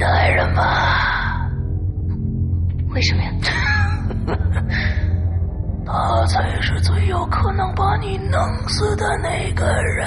的爱人吧，为什么呀？他才是最有可能把你弄死的那个人。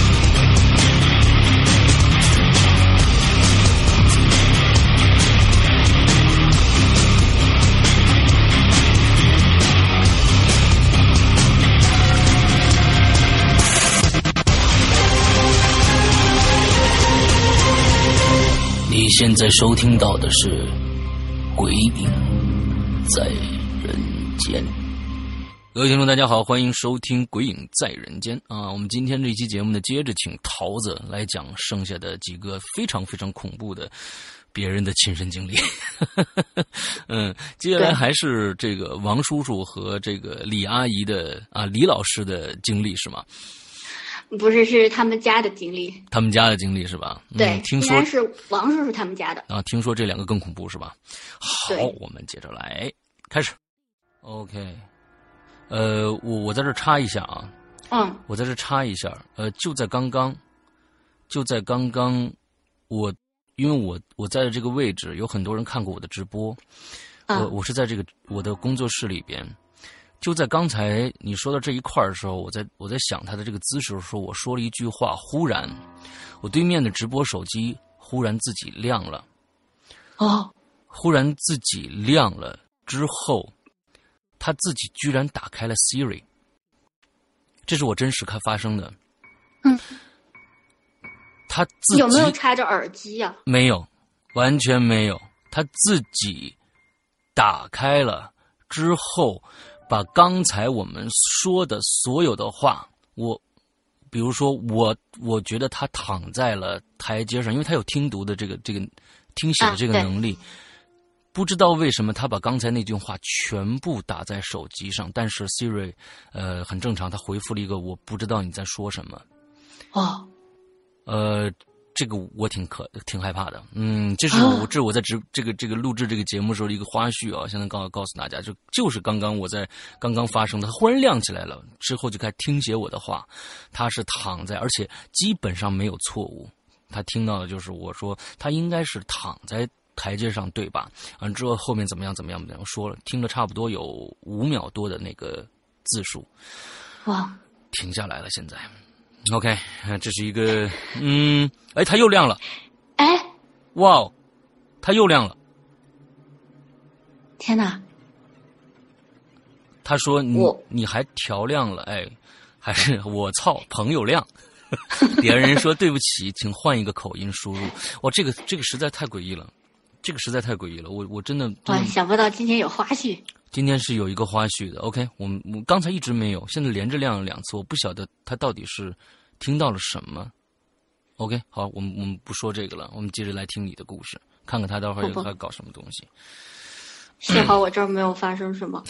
你现在收听到的是《鬼影在人间》。各位听众，大家好，欢迎收听《鬼影在人间》啊！我们今天这期节目呢，接着请桃子来讲剩下的几个非常非常恐怖的别人的亲身经历。嗯，接下来还是这个王叔叔和这个李阿姨的啊，李老师的经历是吗？不是，是他们家的经历。他们家的经历是吧？对，嗯、听说是王叔叔他们家的。啊，听说这两个更恐怖是吧？好，我们接着来开始。OK，呃，我我在这插一下啊，嗯我在这插一下，呃，就在刚刚，就在刚刚，我因为我我在的这个位置，有很多人看过我的直播，啊我我是在这个我的工作室里边。就在刚才你说到这一块儿的时候，我在我在想他的这个姿势的时候，我说了一句话，忽然，我对面的直播手机忽然自己亮了。哦，忽然自己亮了之后，他自己居然打开了 Siri，这是我真实看发生的。嗯，他自己有没有插着耳机呀、没有，完全没有，他自己打开了之后，把刚才我们说的所有的话，我比如说我我觉得他躺在了台阶上，因为他有听读的这个这个听写的这个能力。不知道为什么他把刚才那句话全部打在手机上，但是 Siri，呃，很正常，他回复了一个我不知道你在说什么。哦，呃，这个我挺可挺害怕的。嗯，这是啊我这是我在直这个这个录制这个节目时候的一个花絮啊，现在告告诉大家，就就是刚刚我在刚刚发生的，它忽然亮起来了，之后就开始听写我的话，他是躺在，而且基本上没有错误，他听到的就是我说他应该是躺在台阶上，对吧？完之后后面怎么样怎么样怎么样说了，听了差不多有五秒多的那个字数，哇，停下来了，现在。OK，呃这是一个，嗯，哎，它又亮了，哎，哇哦，它又亮了，天哪！他说你我你还调亮了，哎，还是我操朋友亮。别人说对不起，请换一个口音输入。哇，这个这个实在太诡异了，这个实在太诡异了。我我真的真哇，的想不到今天有花絮。今天是有一个花絮的。OK，我们我刚才一直没有，现在连着亮了两次，我不晓得他到底是听到了什么。OK，好，我们我们不说这个了，我们接着来听你的故事，看看他待会儿好吧还搞什么东西。幸好我这儿没有发生什么，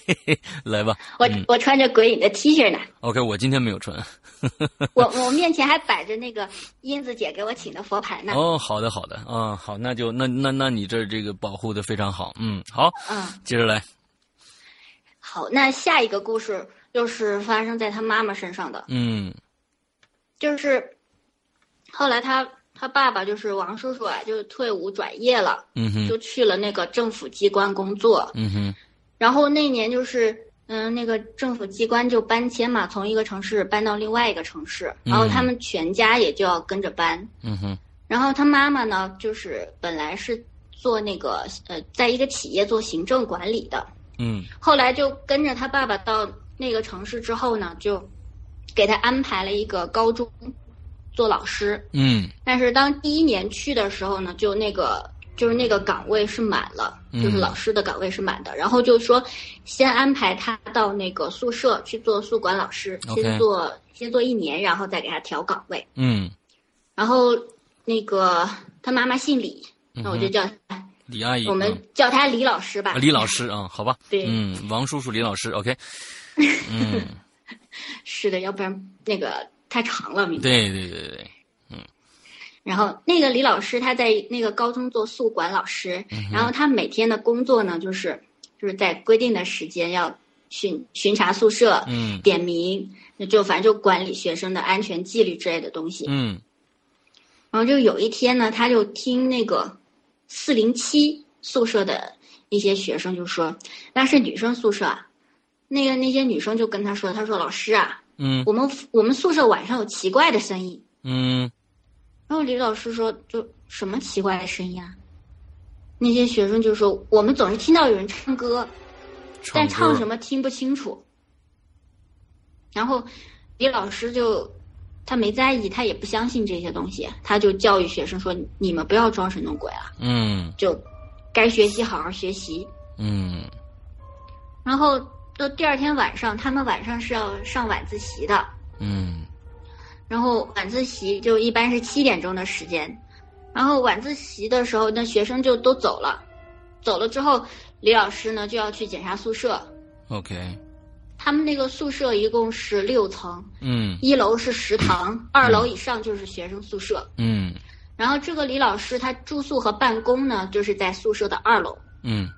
来吧。我、嗯我穿着鬼影的 T 恤呢，OK，我今天没有穿。我我 面前还摆着那个英子姐给我请的佛牌呢。哦，好的好的，啊、好，那就那那那你这这个保护的非常好，嗯，好，嗯，接着来，好，那下一个故事又是发生在他妈妈身上的，嗯就是后来他他爸爸就是王叔叔啊，就退伍转业了，嗯哼就去了那个政府机关工作。嗯哼然后那年就是，嗯、那个政府机关就搬迁嘛，从一个城市搬到另外一个城市，然后他们全家也就要跟着搬。嗯哼然后他妈妈呢，就是本来是做那个呃，在一个企业做行政管理的，嗯后来就跟着他爸爸到那个城市之后呢，就给他安排了一个高中做老师。嗯。但是当第一年去的时候呢，就那个就是那个岗位是满了，嗯。就是老师的岗位是满的。然后就说先安排他到那个宿舍去做宿管老师，先做先做一年，然后再给他调岗位。嗯，然后那个他妈妈姓李，那我就叫他，李阿姨，我们嗯。叫他李老师吧。啊李老师啊、好吧，对。嗯，王叔叔，李老师，OK，嗯，是的，要不然那个太长了名字。对对对对，然后那个李老师他在那个高中做宿管老师，嗯然后他每天的工作呢，就是就是在规定的时间要巡巡查宿舍，嗯。点名，那就反正就管理学生的安全纪律之类的东西。嗯。然后就有一天呢，他就听那个四零七宿舍的一些学生就说，那是女生宿舍啊，那个那些女生就跟他说，他说老师啊，嗯我们我们宿舍晚上有奇怪的声音。嗯然后李老师说：“就什么奇怪的声音啊？”那些学生就说：“我们总是听到有人唱歌，但唱什么？么听不清楚。”然后李老师就他没在意，他也不相信这些东西，他就教育学生说：“你们不要装神弄鬼了，嗯就该学习好好学习。嗯”然后到第二天晚上，他们晚上是要上晚自习的，嗯。然后晚自习就一般是七点钟的时间，然后晚自习的时候，那学生就都走了，走了之后，李老师呢就要去检查宿舍。，OK，他们那个宿舍一共是六层，嗯。一楼是食堂，二楼以上就是学生宿舍。嗯。然后这个李老师他住宿和办公呢，就是在宿舍的二楼。嗯。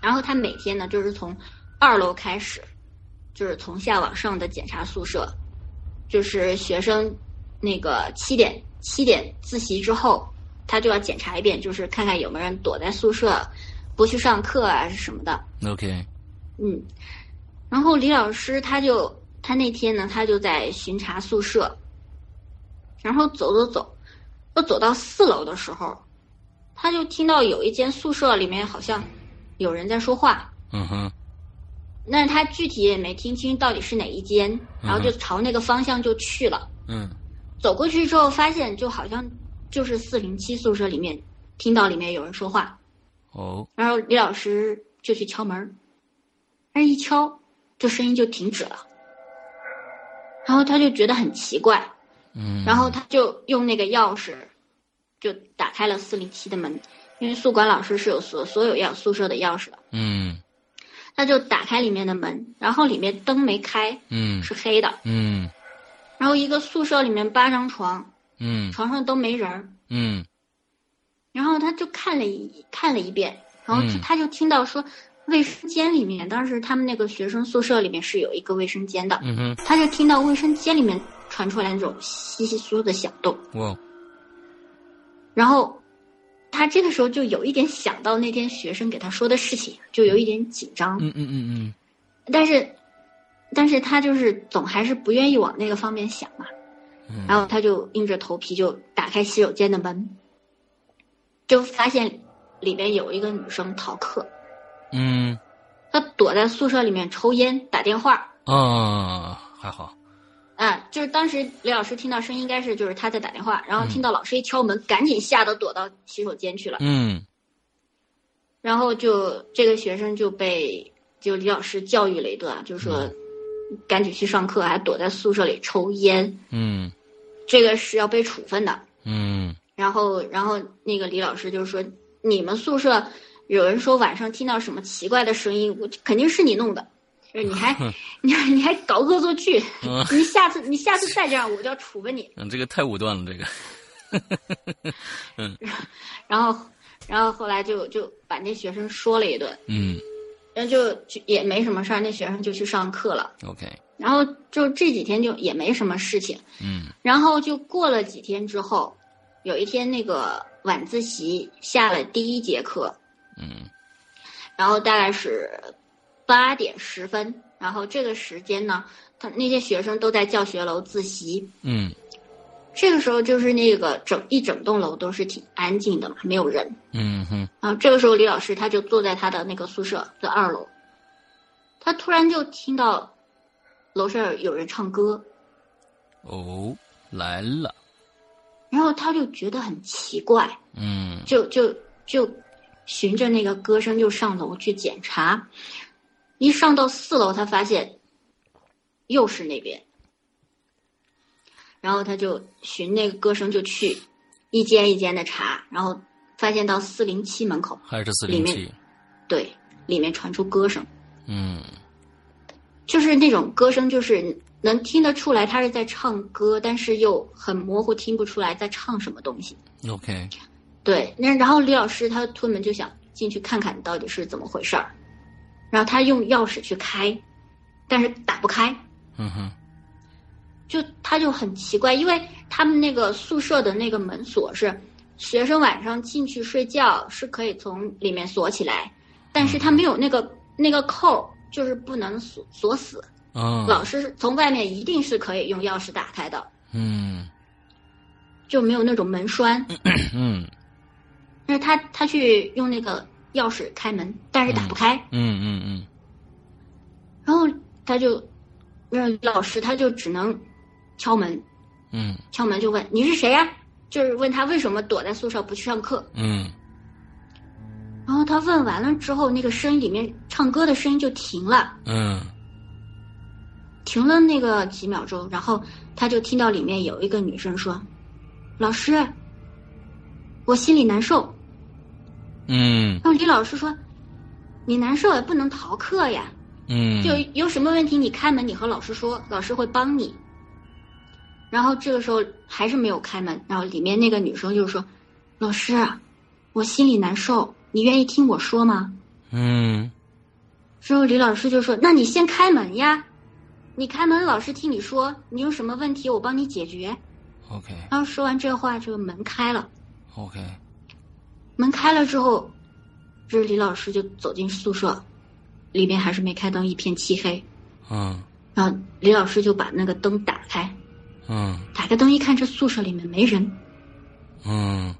然后他每天呢，就是从二楼开始，就是从下往上的检查宿舍，就是学生那个七点七点自习之后，他就要检查一遍，就是看看有没有人躲在宿舍不去上课啊什么的。，OK，嗯，然后李老师他就他那天呢，他就在巡查宿舍，然后走走走，要走到四楼的时候，他就听到有一间宿舍里面好像有人在说话。嗯哼，但是他具体也没听清到底是哪一间，然后就朝那个方向就去了。嗯。走过去之后，发现就好像就是四零七宿舍里面听到里面有人说话，哦，然后李老师就去敲门，但是一敲，这声音就停止了。然后他就觉得很奇怪，嗯，然后他就用那个钥匙，就打开了四零七的门，因为宿管老师是有所所有要宿舍的钥匙的，嗯他就打开里面的门，然后里面灯没开，嗯是黑的，嗯。然后一个宿舍里面八张床，嗯床上都没人儿，嗯。然后他就看了一看了一遍，然后他就听到说，卫生间里面，当时他们那个学生宿舍里面是有一个卫生间的，嗯哼，他就听到卫生间里面传出来那种稀稀疏疏的响动，哇，然后他这个时候就有一点想到那天学生给他说的事情，就有一点紧张，嗯嗯嗯嗯。但是，但是他就是总还是不愿意往那个方面想嘛，嗯，然后他就硬着头皮就打开洗手间的门，就发现里边有一个女生逃课，嗯。她躲在宿舍里面抽烟打电话。啊，还好。啊，就是当时李老师听到声音，应该是就是他在打电话，然后听到老师一敲门，赶紧吓得躲到洗手间去了。嗯然后就这个学生就被就李老师教育了一顿啊，就说赶紧去上课，还躲在宿舍里抽烟，嗯这个是要被处分的。嗯然后，然后那个李老师就说：“你们宿舍有人说晚上听到什么奇怪的声音，我肯定是你弄的，就是你还 你还你还搞恶作剧，嗯 你下次你下次再这样，我就要处分你。嗯，这个太武断了，这个。”嗯然后，然后后来就就把那学生说了一顿，嗯然后就就也没什么事儿，那学生就去上课了。，OK。然后就这几天就也没什么事情，嗯然后就过了几天之后，有一天那个晚自习下了第一节课，嗯然后大概是八点十分，然后这个时间呢，他那些学生都在教学楼自习。嗯这个时候就是那个整一整栋楼都是挺安静的嘛，没有人。嗯哼然后这个时候李老师他就坐在他的那个宿舍的二楼，他突然就听到楼上有人唱歌，哦，来了。然后他就觉得很奇怪，嗯就就就循着那个歌声就上楼去检查，一上到四楼，他发现又是那边，然后他就寻那个歌声就去一间一间的查，然后发现到四零七门口，还是四零七。对，里面传出歌声，嗯就是那种歌声，就是能听得出来他是在唱歌，但是又很模糊，听不出来在唱什么东西。，OK。对，那然后李老师他推门就想进去看看到底是怎么回事儿，然后他用钥匙去开，但是打不开，嗯哼就他就很奇怪，因为他们那个宿舍的那个门锁是学生晚上进去睡觉是可以从里面锁起来，但是他没有那个那个扣，就是不能锁锁死。嗯老师是从外面一定是可以用钥匙打开的，嗯就没有那种门栓。嗯但是他他去用那个钥匙开门，但是打不开。嗯嗯嗯。然后他就那老师，他就只能敲门，嗯。敲门就问你是谁呀、就是问他为什么躲在宿舍不去上课。嗯。然后他问完了之后，那个声音里面唱歌的声音就停了，嗯。停了那个几秒钟，然后他就听到里面有一个女生说：“老师，我心里难受。”嗯。然后李老师说：“你难受也不能逃课呀，嗯，就有什么问题你开门，你和老师说，老师会帮你。然后这个时候还是没有开门，然后里面那个女生就说：“老师，我心里难受，你愿意听我说吗？嗯？”之后李老师就说：“那你先开门呀，你开门，老师听你说，你有什么问题我帮你解决。OK ”然后说完这话，这个门开了，OK 门开了之后，这李老师就走进宿舍，里边还是没开灯，一片漆黑。嗯然后李老师就把那个灯打开，嗯打开灯一看，这宿舍里面没人。嗯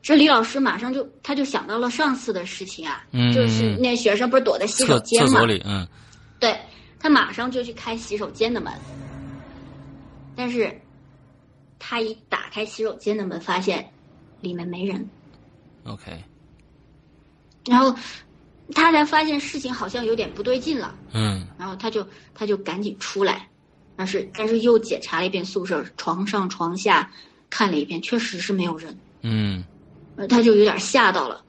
这李老师马上就他就想到了上次的事情啊，嗯就是那学生不是躲在洗手间嘛厕所，里，嗯对他马上就去开洗手间的门，但是他一打开洗手间的门，发现里面没人，OK。然后他才发现事情好像有点不对劲了，嗯。然后他就他就赶紧出来，但是但是又检查了一遍宿舍，床上床下看了一遍，确实是没有人。嗯。呃，他就有点吓到了，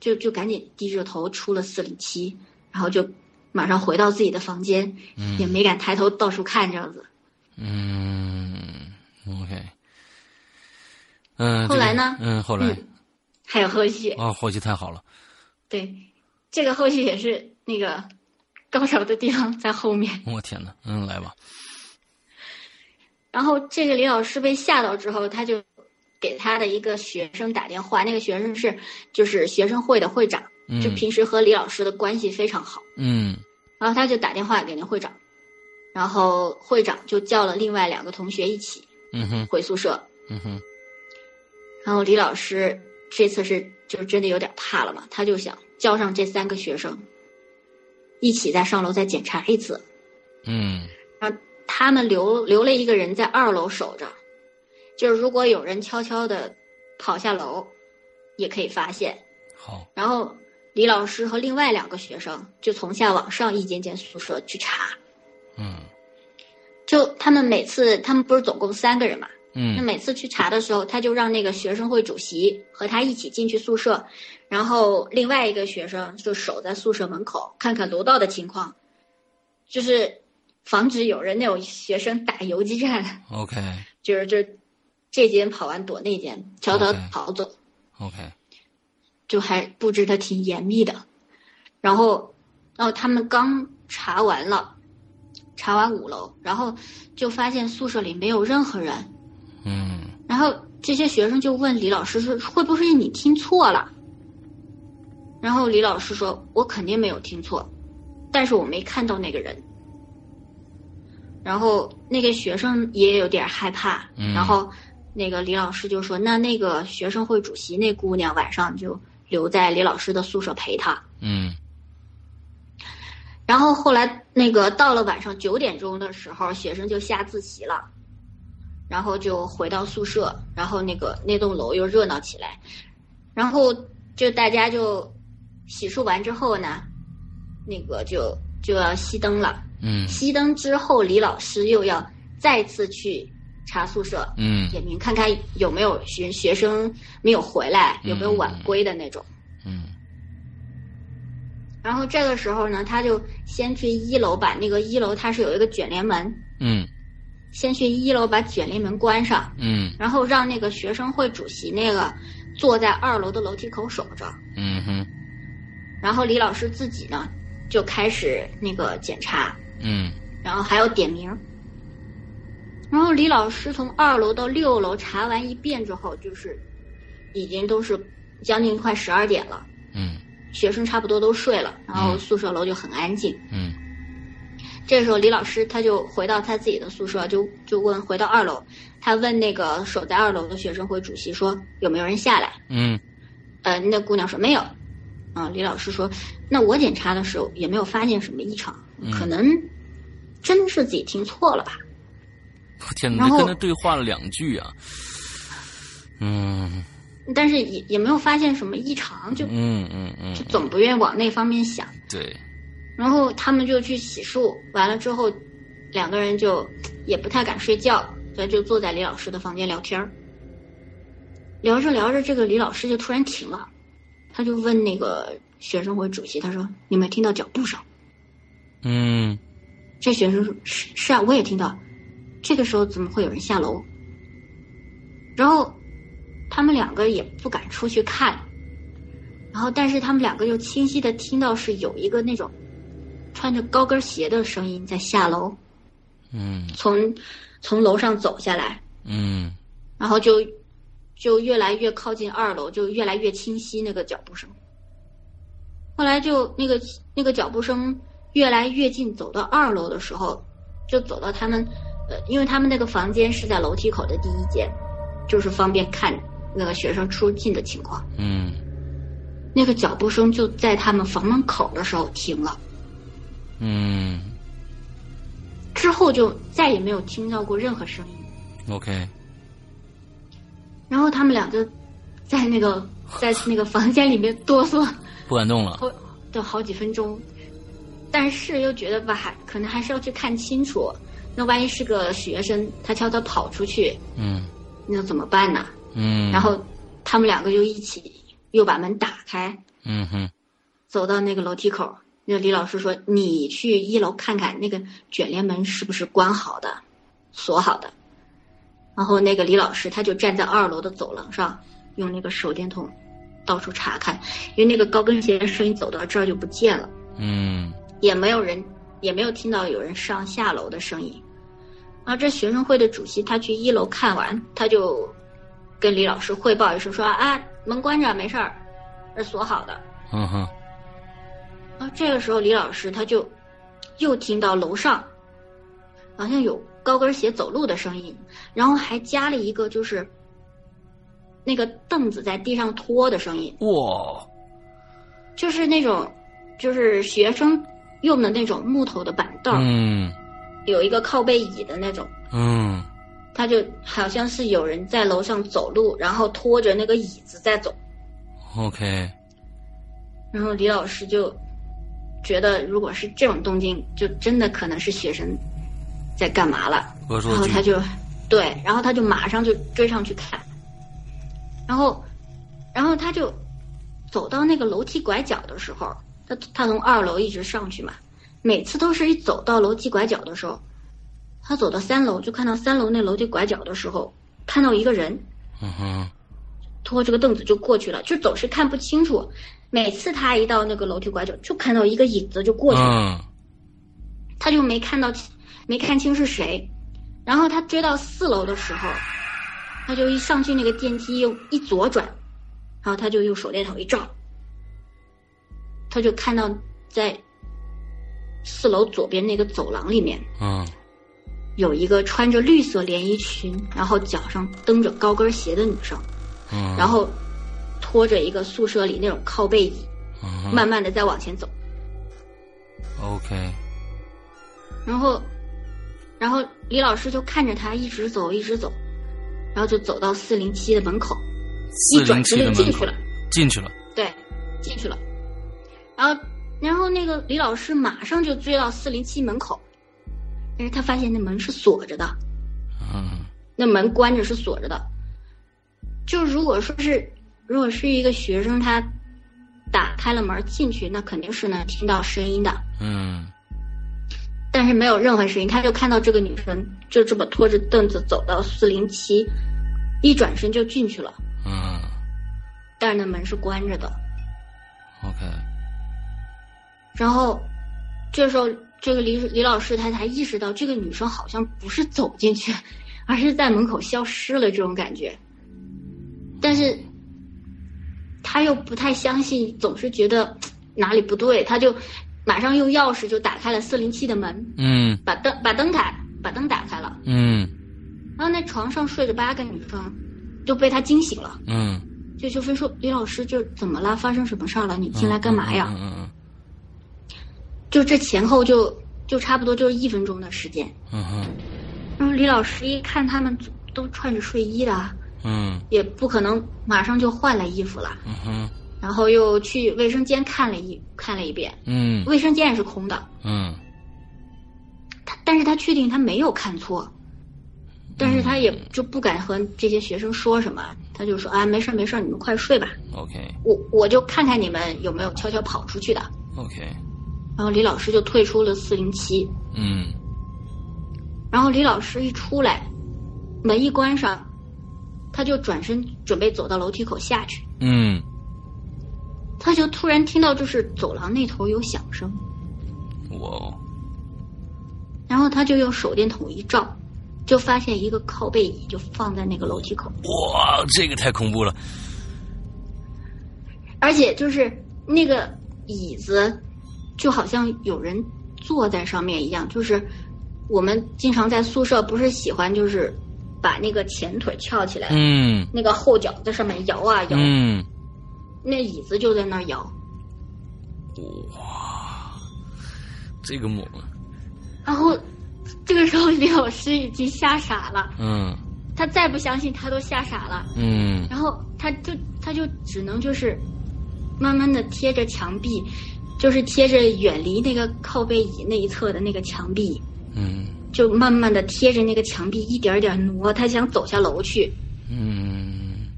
就就赶紧低着头出了四零七，然后就马上回到自己的房间，嗯。也没敢抬头到处看这样子。嗯 OK 嗯，后来呢？嗯，后来。嗯还有后续，啊，后续太好了，对，这个后续也是那个高潮的地方在后面。我天哪，嗯，来吧，然后这个李老师被吓到之后，他就给他的一个学生打电话，那个学生是就是学生会的会长，就嗯平时和李老师的关系非常好。嗯。然后他就打电话给那会长，然后会长就叫了另外两个同学一起嗯哼。回宿舍。嗯哼然后李老师这次是就真的有点怕了嘛，他就想叫上这三个学生，一起再上楼再检查一次。嗯然后他们留留了一个人在二楼守着，就是如果有人悄悄的跑下楼，也可以发现。好，然后李老师和另外两个学生就从下往上一间间宿舍去查。嗯就他们每次，他们不是总共三个人嘛？那嗯每次去查的时候，他就让那个学生会主席和他一起进去宿舍，然后另外一个学生就守在宿舍门口，看看楼道的情况，就是防止有人那种学生打游击战，，OK 就是这这间跑完躲那间，悄悄逃走。OK，就还布置的挺严密的。然后，然后他们刚查完了，查完五楼，然后就发现宿舍里没有任何人。嗯然后这些学生就问李老师说：“会不会是你听错了？”然后李老师说：“我肯定没有听错，但是我没看到那个人。”然后那个学生也有点害怕，嗯然后那个李老师就说：“那那个学生会主席那姑娘晚上就留在李老师的宿舍陪他。”嗯然后后来那个到了晚上九点钟的时候，学生就下自习了，然后就回到宿舍，然后那个那栋楼又热闹起来，然后就大家就洗漱完之后呢，那个就就要熄灯了。嗯熄灯之后，李老师又要再次去查宿舍，嗯点名看看有没有学学生没有回来，有没有晚归的那种。嗯然后这个时候呢，他就先去一楼把那个一楼它是有一个卷帘门，嗯先去一楼把卷帘门关上，嗯。然后让那个学生会主席那个坐在二楼的楼梯口守着，嗯哼。然后李老师自己呢就开始那个检查，嗯。然后还要点名。然后李老师从二楼到六楼查完一遍之后，就是已经都是将近快十二点了，嗯。学生差不多都睡了，然后嗯。宿舍楼就很安静。嗯这时候李老师他就回到他自己的宿舍，就就问回到二楼，他问那个守在二楼的学生会主席说有没有人下来？嗯呃，那姑娘说没有。啊，李老师说，那我检查的时候也没有发现什么异常，嗯可能真是自己听错了吧。我天哪，然后跟他对话了两句啊。嗯但是也也没有发现什么异常，就嗯嗯嗯，就总不愿往那方面想。对，然后他们就去洗漱，完了之后，两个人就 也不太敢睡觉，所以就坐在李老师的房间聊天儿。聊着聊着，这个李老师就突然停了，他就问那个学生会主席，他说：“你没听到脚步声？”嗯这学生说：“是是啊，我也听到。”这个时候怎么会有人下楼？然后他们两个也不敢出去看，然后但是他们两个又清晰的听到是有一个那种穿着高跟鞋的声音在下楼，嗯。从从楼上走下来，嗯。然后就就越来越靠近二楼，就越来越清晰那个脚步声。后来就那个那个脚步声越来越近，走到二楼的时候，就走到他们，呃，因为他们那个房间是在楼梯口的第一间，就是方便看那个学生出进的情况。嗯。那个脚步声就在他们房门口的时候停了，嗯之后就再也没有听到过任何声音。，OK，然后他们两个在那个 在那个房间里面哆嗦。不敢动了。好的好几分钟，但是又觉得吧，还可能还是要去看清楚。那万一是个学生，他悄悄跑出去，嗯那怎么办呢？嗯，然后他们两个就一起又把门打开，嗯哼走到那个楼梯口。那个李老师说：“你去一楼看看那个卷帘门是不是关好的、锁好的。”然后那个李老师他就站在二楼的走廊上，用那个手电筒到处查看，因为那个高跟鞋的声音走到这儿就不见了。嗯也没有人，也没有听到有人上下楼的声音。然后这学生会的主席他去一楼看完，他就跟李老师汇报一声说啊，门关着，没事儿，是锁好的。嗯哼然后这个时候李老师他就又听到楼上好像有高跟鞋走路的声音，然后还加了一个就是那个凳子在地上拖的声音，哇，就是那种就是学生用的那种木头的板凳，嗯。有一个靠背椅的那种。嗯。他就好像是有人在楼上走路，然后拖着那个椅子在走，，OK，然后李老师就觉得，如果是这种动静，就真的可能是学生在干嘛了。恶作剧然后他，就对，然后他就马上就追上去看，然后，然后他就走到那个楼梯拐角的时候，他他从二楼一直上去嘛，每次都是一走到楼梯拐角的时候，他走到三楼就看到三楼那楼梯拐角的时候，看到一个人嗯哼，拖着个凳子就过去了，就总是看不清楚。每次他一到那个楼梯拐角，就看到一个影子就过去了。嗯他就没看到，没看清是谁。然后他追到四楼的时候，他就一上去那个电梯又一左转，然后他就用手电筒一照，他就看到在四楼左边那个走廊里面嗯有一个穿着绿色连衣裙，然后脚上蹬着高跟鞋的女生，嗯，然后拖着一个宿舍里那种靠背椅，嗯慢慢的在往前走。OK，然后，然后李老师就看着他一直走，一直走，然后就走到四零七的门口，一转身就进去了。进去了，对，进去了。然后，然后那个李老师马上就追到四零七门口，但是他发现那门是锁着的，嗯那门关着是锁着的。就如果说是，如果是一个学生他打开了门进去，那肯定是能听到声音的。嗯但是没有任何声音，他就看到这个女生就这么拖着凳子走到四零七，一转身就进去了，嗯但是那门是关着的。，OK，然后这时候，这个李李老师他才意识到，这个女生好像不是走进去，而是在门口消失了这种感觉。但是他又不太相信，总是觉得 哪里不对，他就马上用钥匙就打开了四零七的门，嗯把灯把灯开把灯打开了。嗯然后那床上睡着八个女生，就被他惊醒了，嗯，就就分说：“李老师，就怎么了？发生什么事儿了？你进来干嘛呀？”嗯嗯就这前后就就差不多就是一分钟的时间。嗯嗯然后李老师一看他们都穿着睡衣的，嗯。也不可能马上就换了衣服了，嗯哼。然后又去卫生间看了一看了一遍，嗯。卫生间也是空的。嗯。他但是他确定他没有看错，但是他也就不敢和这些学生说什么，他就说：“啊，没事儿没事儿，你们快睡吧。” OK 我我就看看你们有没有悄悄跑出去的。OK，然后李老师就退出了四零七，嗯。然后李老师一出来，门一关上，他就转身准备走到楼梯口下去，嗯。他就突然听到就是走廊那头有响声，哇哦。然后他就用手电筒一照，就发现一个靠背椅就放在那个楼梯口，哇，这个太恐怖了，而且就是那个椅子，就好像有人坐在上面一样。就是我们经常在宿舍不是喜欢就是把那个前腿翘起来，嗯。那个后脚在上面摇啊摇，嗯。那椅子就在那儿摇。哇，这个猛，然后这个时候李老师已经吓傻了，嗯。他再不相信他都吓傻了。嗯。然后他就他就只能就是慢慢的贴着墙壁，就是贴着远离那个靠背椅那一侧的那个墙壁，嗯就慢慢的贴着那个墙壁一点点挪，他想走下楼去，嗯。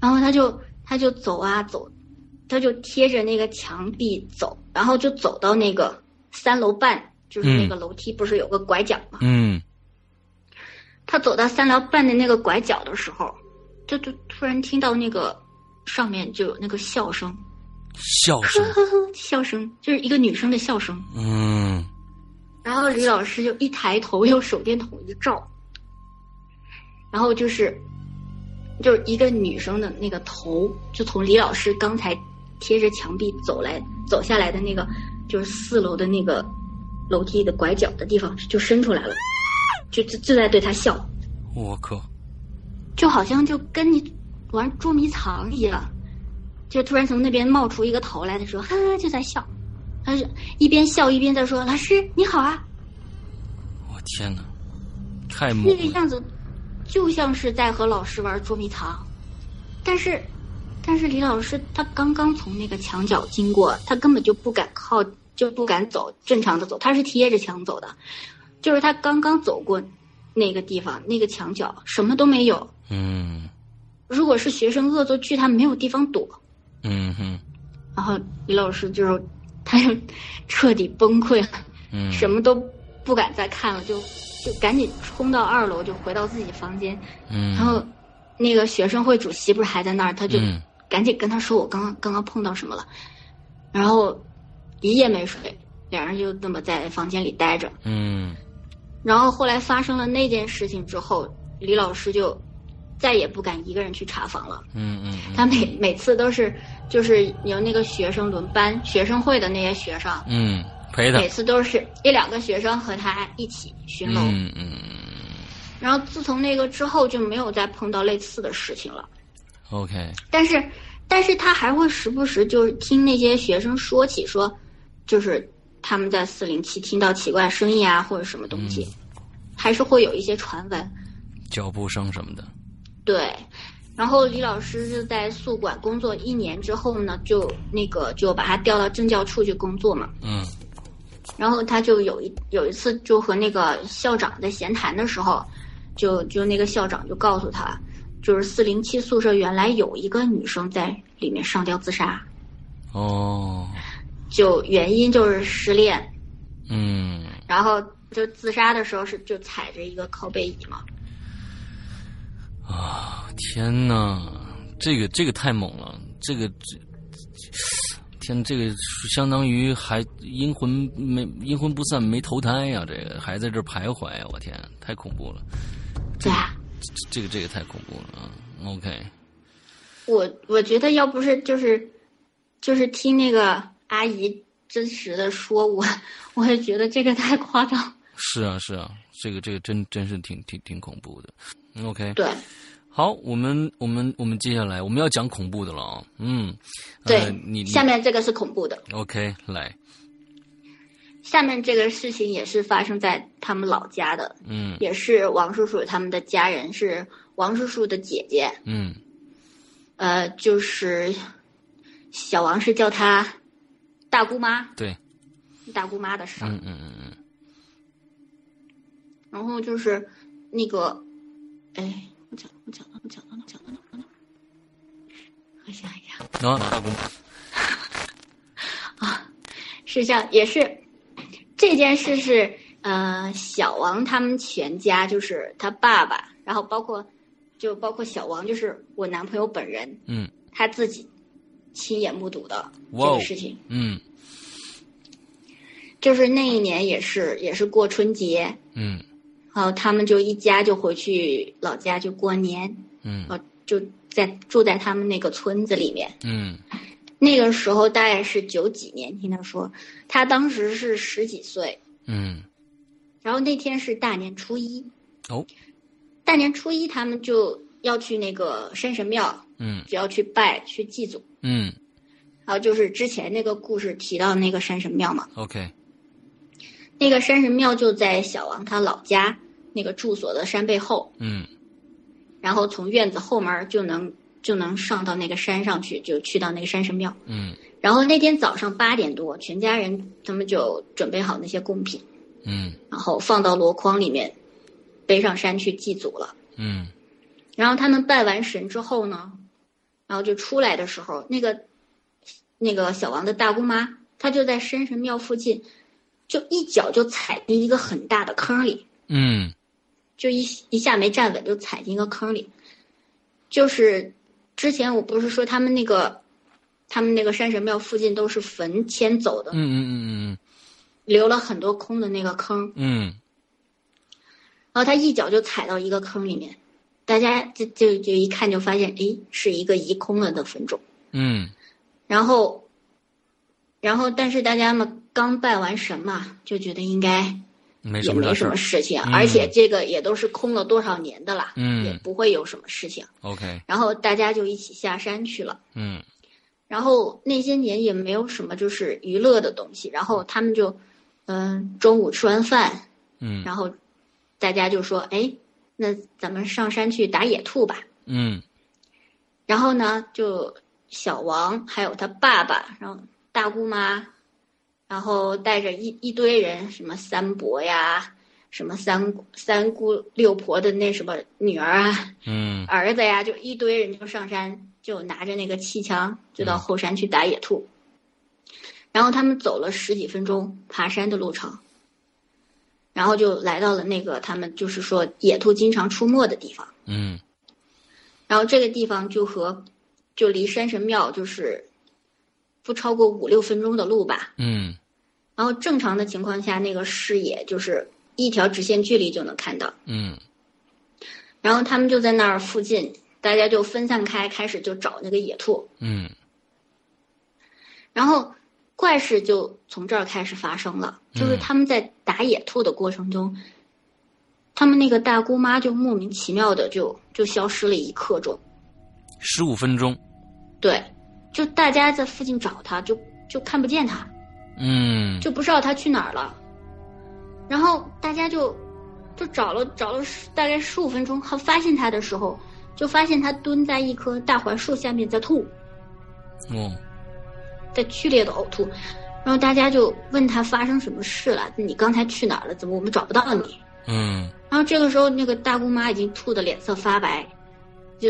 然后他就他就走啊走，他就贴着那个墙壁走，然后就走到那个三楼半，就是那个楼梯不是有个拐角吗？嗯。他走到三楼半的那个拐角的时候，就就突然听到那个上面就有那个笑声，笑声，呵呵呵，笑声就是一个女生的笑声。嗯然后李老师就一抬头，用手电筒一照，然后就是就是一个女生的那个头，就从李老师刚才贴着墙壁走来走下来的那个，就是四楼的那个楼梯的拐角的地方就伸出来了，就就就在对他笑。我靠，就好像就跟你玩捉迷藏一样，就突然从那边冒出一个头来的时候，哈哈就在笑，他是一边笑一边在说：“老师你好啊。”我天哪，太猛了！那个样子就像是在和老师玩捉迷藏，但是但是李老师他刚刚从那个墙角经过，他根本就不敢靠，就不敢走正常的走，他是贴着墙走的，就是他刚刚走过那个地方，那个墙角什么都没有。嗯如果是学生恶作剧，他没有地方躲，嗯哼然后李老师就他就彻底崩溃了，嗯，什么都不敢再看了，就就赶紧冲到二楼，就回到自己房间。嗯，然后那个学生会主席不是还在那儿，他就嗯赶紧跟他说我刚刚刚刚碰到什么了，然后一夜没睡，两人就那么在房间里待着。嗯然后后来发生了那件事情之后，李老师就再也不敢一个人去查房了。嗯嗯嗯他每每次都是就是由那个学生轮班，学生会的那些学生，嗯陪他每次都是一两个学生和他一起巡楼。嗯嗯然后自从那个之后就没有再碰到类似的事情了。，OK，但是，但是他还会时不时就是听那些学生说起说，就是他们在四零七听到奇怪声音啊，或者什么东西，还是会有一些传闻。脚步声什么的，对，然后李老师是在宿管工作一年之后呢，就那个就把他调到政教处去工作嘛。嗯然后他就有一有一次就和那个校长在闲谈的时候，就就那个校长就告诉他，就是四零七宿舍原来有一个女生在里面上吊自杀，哦，就原因就是失恋，嗯然后就自杀的时候是就踩着一个靠背椅嘛。啊，天哪，这个这个太猛了，这个这。天，这个相当于还阴魂没阴魂不散没投胎呀、这个还在这儿徘徊呀、我天，太恐怖了，对啊，这个这个太恐怖了啊！OK，我我觉得要不是就是就是听那个阿姨真实的说，我我也觉得这个太夸张。是啊是啊，这个这个真真是挺挺挺恐怖的。OK，对。好，我们我们我们接下来我们要讲恐怖的了啊，嗯，对呃、你你下面这个是恐怖的。OK 来，下面这个事情也是发生在他们老家的，嗯。也是王叔叔他们的家人，是王叔叔的姐姐，嗯。呃，就是小王是叫她大姑妈，对，大姑妈的事儿。嗯嗯嗯嗯然后就是那个，哎，我讲我讲到我讲到哪讲到哪讲到哪？我想一下啊，大姑啊，是这样，也是这件事是呃，小王他们全家就是他爸爸，然后包括就包括小王，就是我男朋友本人，嗯他自己亲眼目睹的这个事情。嗯就是那一年也是也是过春节，嗯然后他们就一家就回去老家就过年，嗯。呃，就在住在他们那个村子里面。嗯。那个时候大概是九几年，听他说，他当时是十几岁，嗯。然后那天是大年初一，哦。大年初一他们就要去那个山神庙，嗯。就要去拜去祭祖，嗯。然后就是之前那个故事提到那个山神庙嘛，OK。那个山神庙就在小王他老家那个住所的山背后，嗯。然后从院子后门就能就能上到那个山上去，就去到那个山神庙。嗯。然后那天早上八点多，全家人他们就准备好那些贡品，嗯。然后放到箩筐里面，背上山去祭祖了。嗯。然后他们拜完神之后呢，然后就出来的时候，那个那个小王的大姑妈，她就在山神庙附近，就一脚就踩进一个很大的坑里，嗯就一一下没站稳就踩进一个坑里。就是之前我不是说他们那个，他们那个山神庙附近都是坟迁走的，嗯嗯嗯嗯留了很多空的那个坑，嗯然后他一脚就踩到一个坑里面，大家就就就一看就发现，诶，是一个移空了的坟冢。嗯然后，然后但是大家嘛刚拜完神嘛，就觉得应该也没什么大没什么事。事情，嗯而且这个也都是空了多少年的啦，嗯也不会有什么事情。OK，然后大家就一起下山去了。嗯然后那些年也没有什么就是娱乐的东西，然后他们就，嗯、中午吃完饭，嗯然后大家就说，哎，那咱们上山去打野兔吧。嗯然后呢，就小王还有他爸爸，然后大姑妈，然后带着一一堆人，什么三伯呀，什么三三姑六婆的那什么女儿啊，嗯儿子呀，就一堆人就上山，就拿着那个气枪，就到后山去打野兔。然后他们走了十几分钟爬山的路程，然后就来到了那个他们就是说野兔经常出没的地方。嗯然后这个地方就和就离山神庙就是不超过五六分钟的路吧。嗯然后正常的情况下，那个视野就是一条直线距离就能看到。嗯然后他们就在那儿附近，大家就分散开，开始就找那个野兔。嗯然后怪事就从这儿开始发生了，就是嗯他们在打野兔的过程中，他们那个大姑妈就莫名其妙的就就消失了一刻钟。十五分钟。对，就大家在附近找他，就就看不见他，嗯就不知道他去哪儿了。然后大家就就找了找了大概十五分钟，和发现他的时候，就发现他蹲在一棵大槐树下面在吐。哦在剧烈的呕吐，然后大家就问他发生什么事了？你刚才去哪儿了？怎么我们找不到你？嗯然后这个时候，那个大姑妈已经吐得脸色发白，就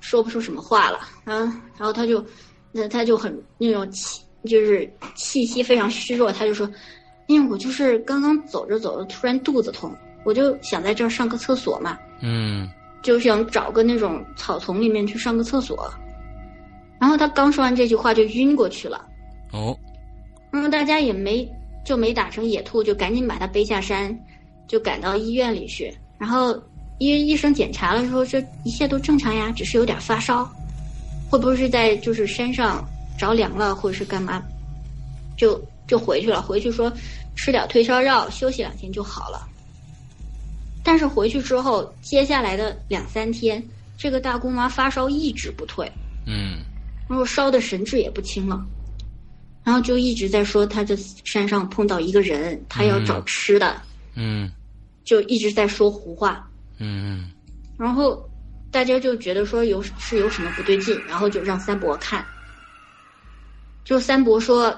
说不出什么话了。然后，然后他就，那他就很那种气，就是气息非常虚弱。他就说：“因为我就是刚刚走着走着，突然肚子痛，我就想在这儿上个厕所嘛，嗯就想找个那种草丛里面去上个厕所。”然后他刚说完这句话就晕过去了。哦然后大家也没就没打成野兔，就赶紧把他背下山，就赶到医院里去。然后医医生检查了说，这一切都正常呀，只是有点发烧，会不会是在就是山上着凉了，或者是干嘛？就就回去了，回去说吃点退烧药，休息两天就好了。但是回去之后，接下来的两三天，这个大姑妈发烧一直不退，嗯然后烧的神志也不清了，然后就一直在说她在山上碰到一个人，她要找吃的，嗯就一直在说胡话，嗯然后大家就觉得说有是有什么不对劲，然后就让三伯看，就三伯说，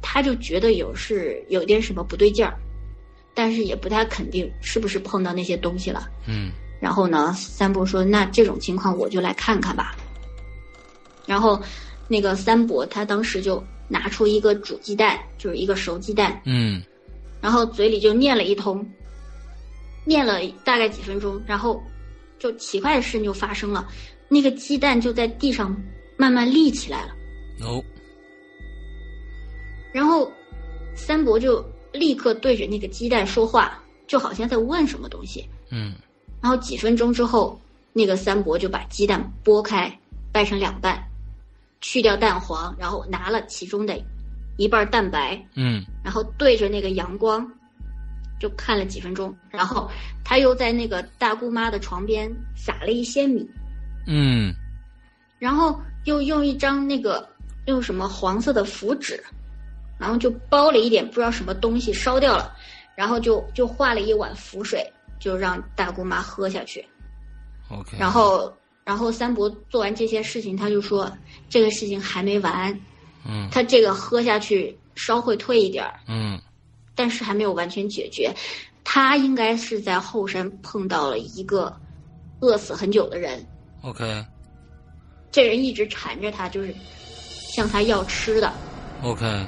他就觉得有是有点什么不对劲儿，但是也不太肯定是不是碰到那些东西了。嗯然后呢，三伯说：“那这种情况我就来看看吧。”然后，那个三伯他当时就拿出一个煮鸡蛋，就是一个熟鸡蛋，嗯然后嘴里就念了一通，念了大概几分钟，然后就奇怪的事情就发生了，那个鸡蛋就在地上慢慢立起来了。哦然后，三伯就立刻对着那个鸡蛋说话，就好像在问什么东西。嗯然后几分钟之后，那个三伯就把鸡蛋剥开，掰成两半，去掉蛋黄，然后拿了其中的一半蛋白，嗯然后对着那个阳光，就看了几分钟。然后他又在那个大姑妈的床边撒了一些米，嗯然后又用一张那个用什么黄色的符纸，然后就包了一点不知道什么东西烧掉了，然后就就化了一碗符水，就让大姑妈喝下去。OK，然后，然后三伯做完这些事情，他就说这个事情还没完，嗯他这个喝下去稍会退一点儿，嗯但是还没有完全解决。他应该是在后山碰到了一个饿死很久的人，OK。这人一直缠着他，就是向他要吃的，OK。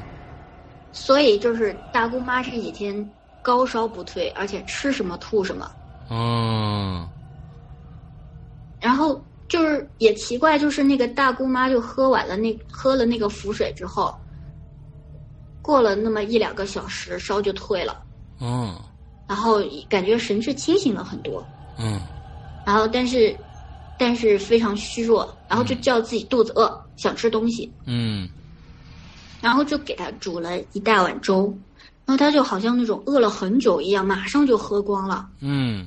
所以就是大姑妈这几天高烧不退，而且吃什么吐什么。嗯然后就是也奇怪，就是那个大姑妈就喝完了那喝了那个符水之后，过了那么一两个小时，烧就退了，嗯然后感觉神志清醒了很多，嗯然后但是但是非常虚弱，然后就叫自己肚子饿，想吃东西，嗯然后就给他煮了一大碗粥，然后他就好像那种饿了很久一样，马上就喝光了。嗯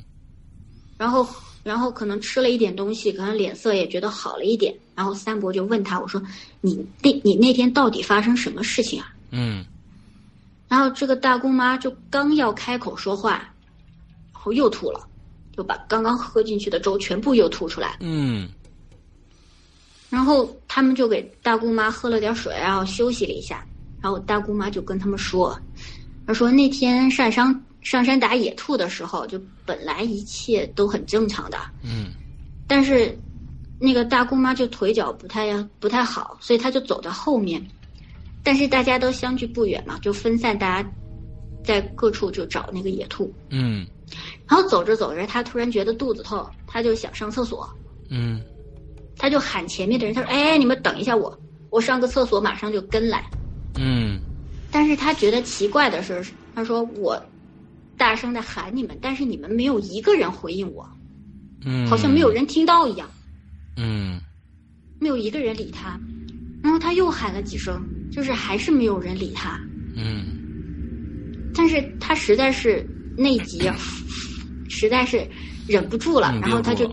然后，然后可能吃了一点东西，可能脸色也觉得好了一点。然后三伯就问他：“我说，你那你那天到底发生什么事情啊嗯？”然后这个大姑妈就刚要开口说话，然后又吐了，就把刚刚喝进去的粥全部又吐出来。嗯然后他们就给大姑妈喝了点水，然后休息了一下。然后大姑妈就跟他们说：“她说那天上山上山打野兔的时候，就本来一切都很正常的，嗯但是那个大姑妈就腿脚不太不太好，所以她就走在后面。但是大家都相距不远嘛，就分散，大家在各处就找那个野兔。嗯。然后走着走着，他突然觉得肚子痛，他就想上厕所，嗯。他就喊前面的人，他说：“哎，你们等一下我，我上个厕所，马上就跟来。”嗯。但是他觉得奇怪的是，他说我大声的喊你们，但是你们没有一个人回应我，嗯，好像没有人听到一样。嗯。没有一个人理他，然后他又喊了几声，就是还是没有人理他。嗯。但是他实在是内急啊，实在是忍不住了，嗯然后他就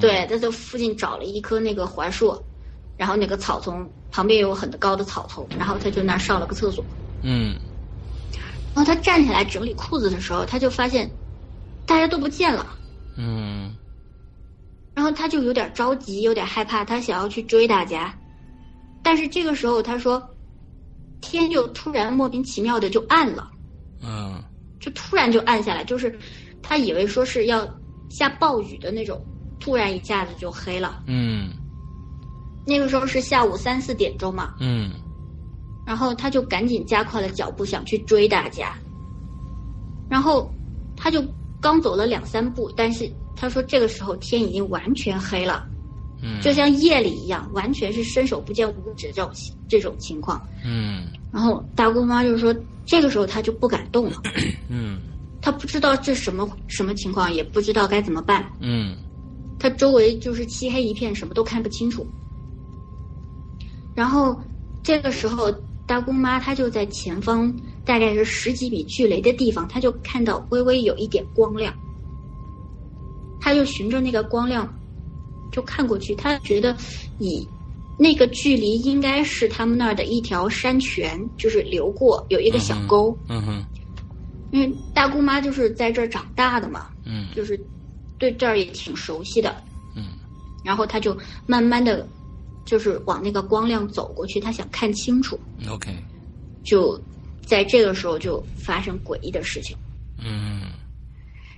对，他就附近找了一棵那个槐树，然后那个草丛旁边有很高的草丛，然后他就那儿上了个厕所。嗯。然后他站起来整理裤子的时候，他就发现大家都不见了，嗯。然后他就有点着急，有点害怕，他想要去追大家，但是这个时候他说，天就突然莫名其妙的就暗了。嗯。就突然就暗下来，就是他以为说是要下暴雨的那种，突然一下子就黑了。嗯。那个时候是下午三四点钟嘛，嗯。然后他就赶紧加快了脚步想去追大家，然后他就刚走了两三步，但是他说这个时候天已经完全黑了，嗯，就像夜里一样，完全是伸手不见五指这种这种情况。嗯然后大姑妈就是说，这个时候她就不敢动了，嗯她不知道这什么什么情况，也不知道该怎么办。嗯她周围就是漆黑一片，什么都看不清楚。然后这个时候，大姑妈她就在前方，大概是十几米距离的地方，她就看到微微有一点光亮。她就循着那个光亮，就看过去，他觉得以那个距离应该是他们那儿的一条山泉，就是流过有一个小沟。嗯哼因为大姑妈就是在这儿长大的嘛，嗯就是对这儿也挺熟悉的。嗯然后他就慢慢的，就是往那个光亮走过去，他想看清楚。，OK，就在这个时候就发生诡异的事情，嗯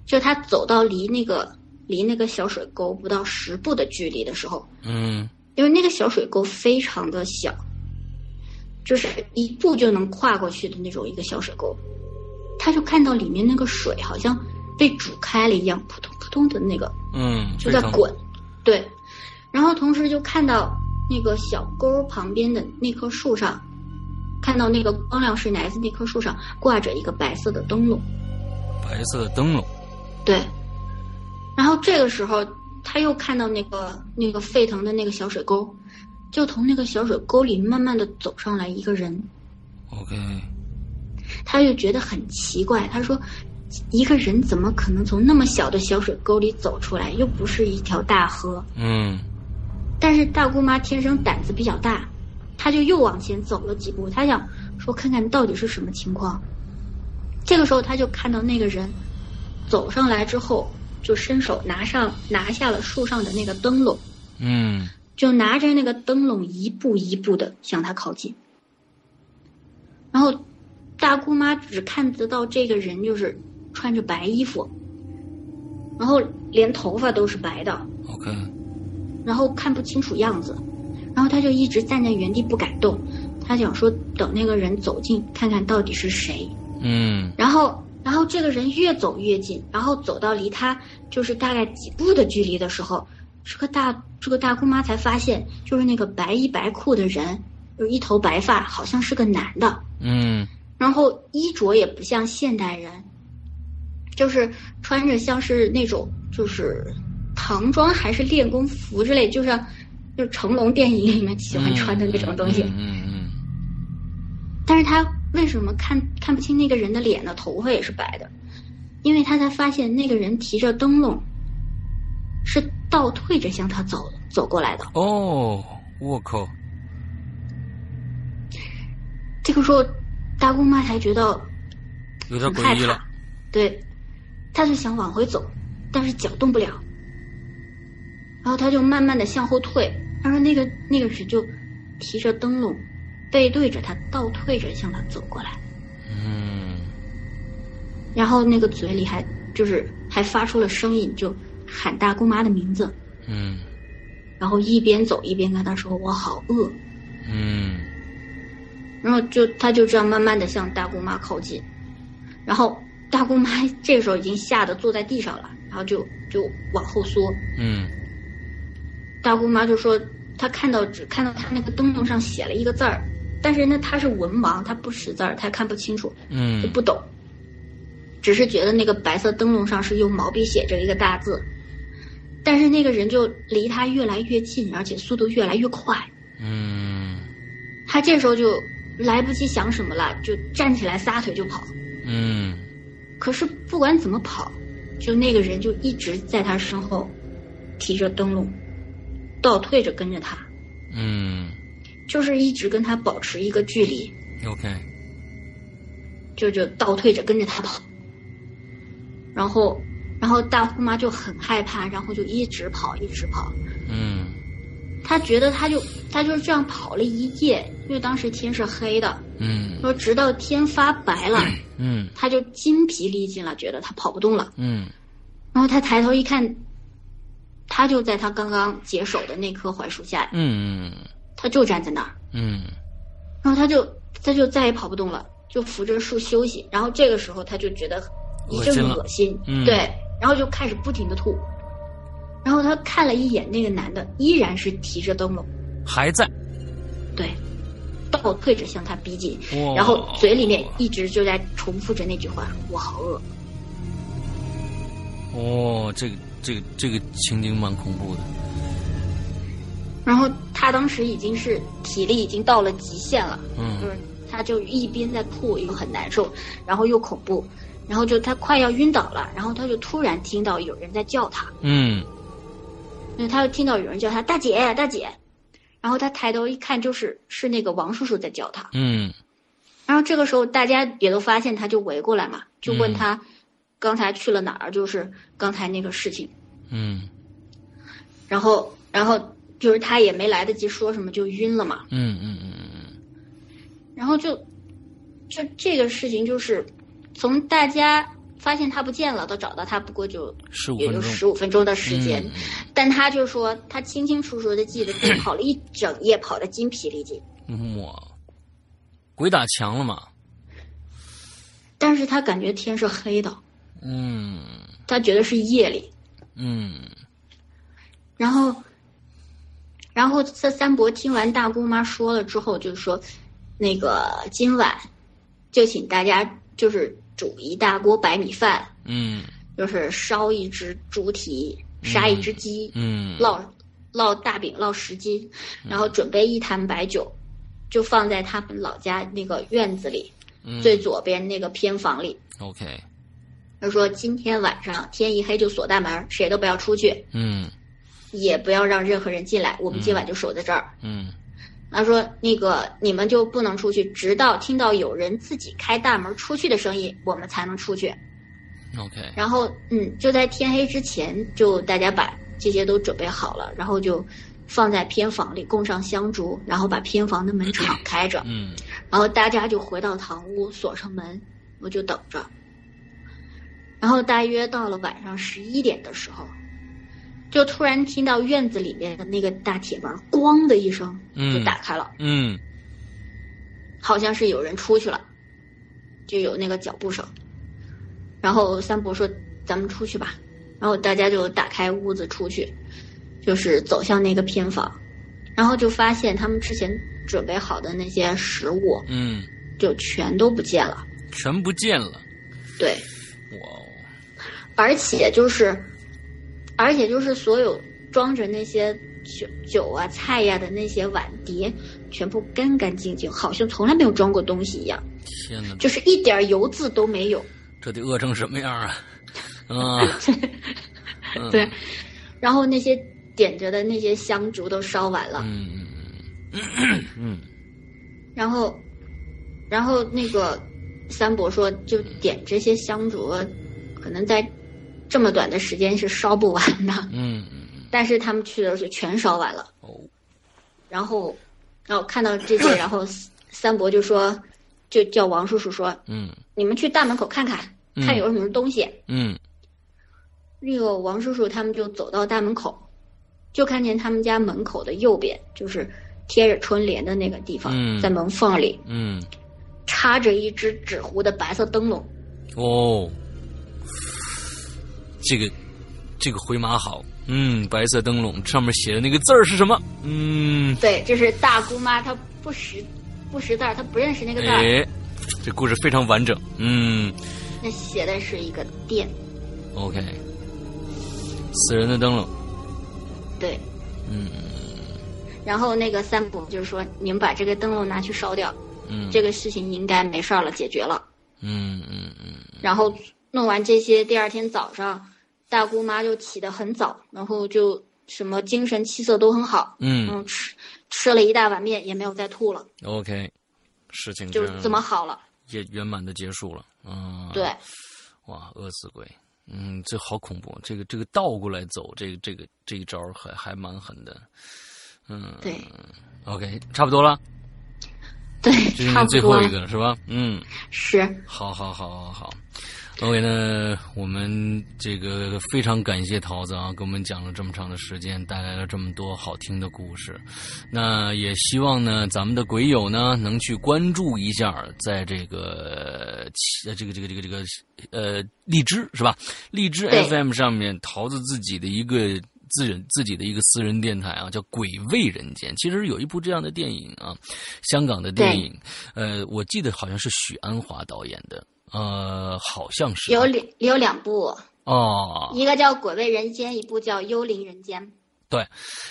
就他走到离那个离那个小水沟不到十步的距离的时候，嗯。因为那个小水沟非常的小，就是一步就能跨过去的那种一个小水沟，他就看到里面那个水好像被煮开了一样，扑通扑通的那个嗯，就在滚，对，然后同时就看到那个小沟旁边的那棵树上，看到那个光亮是来自那棵树上挂着一个白色的灯笼，白色的灯笼，对，然后这个时候他又看到那个那个沸腾的那个小水沟，就从那个小水沟里慢慢的走上来一个人，OK，他就觉得很奇怪，他说。一个人怎么可能从那么小的小水沟里走出来？又不是一条大河。嗯但是大姑妈天生胆子比较大，她就又往前走了几步，她想说看看到底是什么情况。这个时候，她就看到那个人走上来之后，就伸手拿上拿下了树上的那个灯笼，嗯就拿着那个灯笼一步一步的向他靠近。然后，大姑妈只看得到这个人就是穿着白衣服，然后连头发都是白的，，OK，然后看不清楚样子，然后他就一直站在原地不敢动。他想说等那个人走近，看看到底是谁。嗯然后，然后这个人越走越近，然后走到离他就是大概几步的距离的时候，这个大这个大姑妈才发现，就是那个白衣白裤的人，有一头白发，好像是个男的，嗯。然后衣着也不像现代人，就是穿着像是那种就是唐装还是练功服之类，就是就是成龙电影里面喜欢穿的那种东西。嗯嗯。但是他为什么看看不清那个人的脸呢？头发也是白的，因为他才发现那个人提着灯笼，是倒退着向他走走过来的。哦，我靠！这个时候，大姑妈才觉得有点诡异了。，对，她就想往回走，但是脚动不了，然后她就慢慢的向后退，然后那个那个人就提着灯笼，背对着他，倒退着向他走过来，嗯然后那个嘴里还就是还发出了声音，就喊大姑妈的名字，嗯然后一边走一边跟他说：“我好饿。嗯”然后就他就这样慢慢的向大姑妈靠近，然后大姑妈这个时候已经吓得坐在地上了，然后就就往后缩。嗯大姑妈就说，她看到只看到她那个灯笼上写了一个字儿，但是呢，他是文盲，他不识字儿，他看不清楚，就嗯不懂，只是觉得那个白色灯笼上是用毛笔写着一个大字，但是那个人就离他越来越近，而且速度越来越快，嗯。他这时候就来不及想什么了，就站起来撒腿就跑。嗯。可是不管怎么跑，就那个人就一直在他身后，提着灯笼，倒退着跟着他。嗯就是一直跟他保持一个距离，，OK，就就倒退着跟着他跑，然后，然后大姑妈就很害怕，然后就一直跑，一直跑。嗯。她觉得她就她就是这样跑了一夜，因为当时天是黑的，嗯。说直到天发白了，嗯。她就筋疲力尽了，觉得她跑不动了。嗯。然后她抬头一看，他就在她刚刚解手的那棵槐树下，嗯他就站在那儿。嗯然后他就他就再也跑不动了，就扶着树休息。然后这个时候他就觉得一阵恶心嗯对，然后就开始不停的吐。然后他看了一眼那个男的，依然是提着灯笼，还在，对，倒退着向他逼近，哇然后嘴里面一直就在重复着那句话：“我好饿。哦，这个这个这个情景蛮恐怖的。”然后他当时已经是体力已经到了极限了，就嗯是他就一边在吐又很难受，然后又恐怖，然后就他快要晕倒了，然后他就突然听到有人在叫他，嗯。因为他就听到有人叫他大姐大姐，然后他抬头一看，就是是那个王叔叔在叫他，嗯。然后这个时候大家也都发现他，就围过来嘛，就问他刚才去了哪儿，就是刚才那个事情，嗯。然后然后就是他也没来得及说什么就晕了嘛，嗯嗯嗯嗯然后就就这个事情就是从大家发现他不见了到找到他，不过就15也就十五分钟的时间。嗯但他就说他清清楚楚的记得自己跑了一整夜，跑得筋疲力尽。嗯，哇，鬼打墙了嘛？但是他感觉天是黑的，嗯他觉得是夜里。嗯然后，然后这三伯听完大姑妈说了之后，就说，那个今晚就请大家就是煮一大锅白米饭，嗯。就是烧一只猪蹄，杀一只鸡，嗯。烙烙大饼烙十斤，然后准备一坛白酒，就放在他们老家那个院子里、嗯最左边那个偏房里。，OK，他说今天晚上天一黑就锁大门，谁都不要出去，嗯也不要让任何人进来，我们今晚就守在这儿。嗯他说那个你们就不能出去，直到听到有人自己开大门出去的声音，我们才能出去。，OK，然后，嗯，就在天黑之前，就大家把这些都准备好了，然后就放在偏房里供上香烛，然后把偏房的门敞 开着，嗯然后大家就回到堂屋，锁上门，我就等着。然后大约到了晚上十一点的时候，就突然听到院子里面的那个大铁门“咣”的一声就嗯打开了，嗯。好像是有人出去了，就有那个脚步声。然后三伯说：“咱们出去吧。”然后大家就打开屋子出去，就是走向那个偏房，然后就发现他们之前准备好的那些食物嗯，就全都不见了。全不见了，对，哇哦，而且就是，而且就是所有装着那些酒酒啊、菜呀、的那些碗碟，全部干干净净，好像从来没有装过东西一样，天哪，就是一点油渍都没有。这得饿成什么样啊？啊，嗯对，然后那些点着的那些香烛都烧完了，嗯嗯 嗯嗯然后，然后那个三伯说，就点这些香烛，可能在这么短的时间是烧不完的，嗯嗯嗯，但是他们去的时候全烧完了。哦，然后，然后看到这些，然后三伯就说，就叫王叔叔说，嗯你们去大门口看看，嗯。看有什么东西。嗯。那个王叔叔他们就走到大门口，就看见他们家门口的右边，就是贴着春联的那个地方，嗯。在门缝里嗯，插着一只纸糊的白色灯笼。哦，这个这个回马好，嗯，白色灯笼上面写的那个字儿是什么？嗯，对，这是大姑妈，她不识不识字儿，她不认识那个字儿，哎，这故事非常完整，嗯那写的是一个店。，OK，死人的灯笼，对，嗯。然后那个三伯就是说，你们把这个灯笼拿去烧掉，嗯，这个事情应该没事儿了，解决了。嗯嗯嗯。然后弄完这些，第二天早上，大姑妈就起得很早，然后就什么精神气色都很好，嗯嗯，吃吃了一大碗面，也没有再吐了，，OK，事情就这么好了。也圆满的结束了，嗯，对，哇，饿死鬼，嗯，这好恐怖，这个这个倒过来走，这个这个这一招还还蛮狠的，嗯，对，OK，差不多了，对，这是差不多了最后一个了是吧？嗯，是，好好好好好，OK 那，我们这个非常感谢桃子啊，给我们讲了这么长的时间，带来了这么多好听的故事。那也希望呢，咱们的鬼友呢能去关注一下，在这个呃这个这个这个这个呃荔枝是吧？荔枝 FM 上面桃子自己的一个。自人自己的一个私人电台啊，叫《鬼味人间》。其实有一部这样的电影啊，香港的电影，呃，我记得好像是许鞍华导演的，呃，好像是有两有两部，哦，一个叫《鬼味人间》，一部叫《幽灵人间》。对，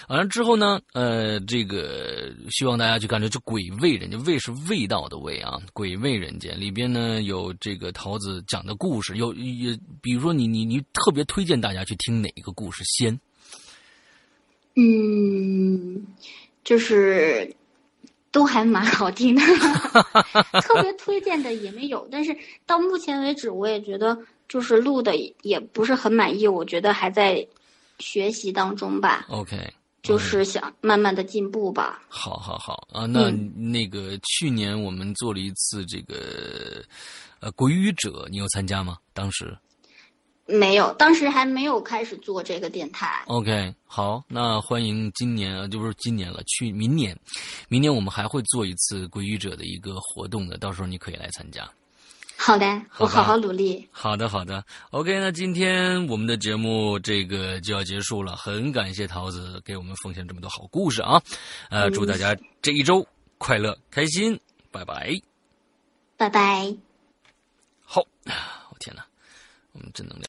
完了之后呢，呃，这个希望大家去感觉这鬼味人间，味是味道的味啊，鬼味人间里边呢有这个桃子讲的故事，有也比如说你你你特别推荐大家去听哪一个故事先？嗯，就是都还蛮好听的，特别推荐的也没有。但是到目前为止，我也觉得就是录的也不是很满意，我觉得还在学习当中吧，OK，就是想慢慢的进步吧。好好好啊，那嗯那个去年我们做了一次这个呃鬼语者，你有参加吗？当时？没有，当时还没有开始做这个电台。OK，好，那欢迎今年啊，就不是今年了，去明年，明年我们还会做一次鬼语者的一个活动的，到时候你可以来参加。好的，好我好好努力。好的，好的，OK，那今天我们的节目这个就要结束了，很感谢桃子给我们奉献这么多好故事啊，呃，祝大家这一周快乐开心，拜拜。拜拜。好，我天哪，我们正能量。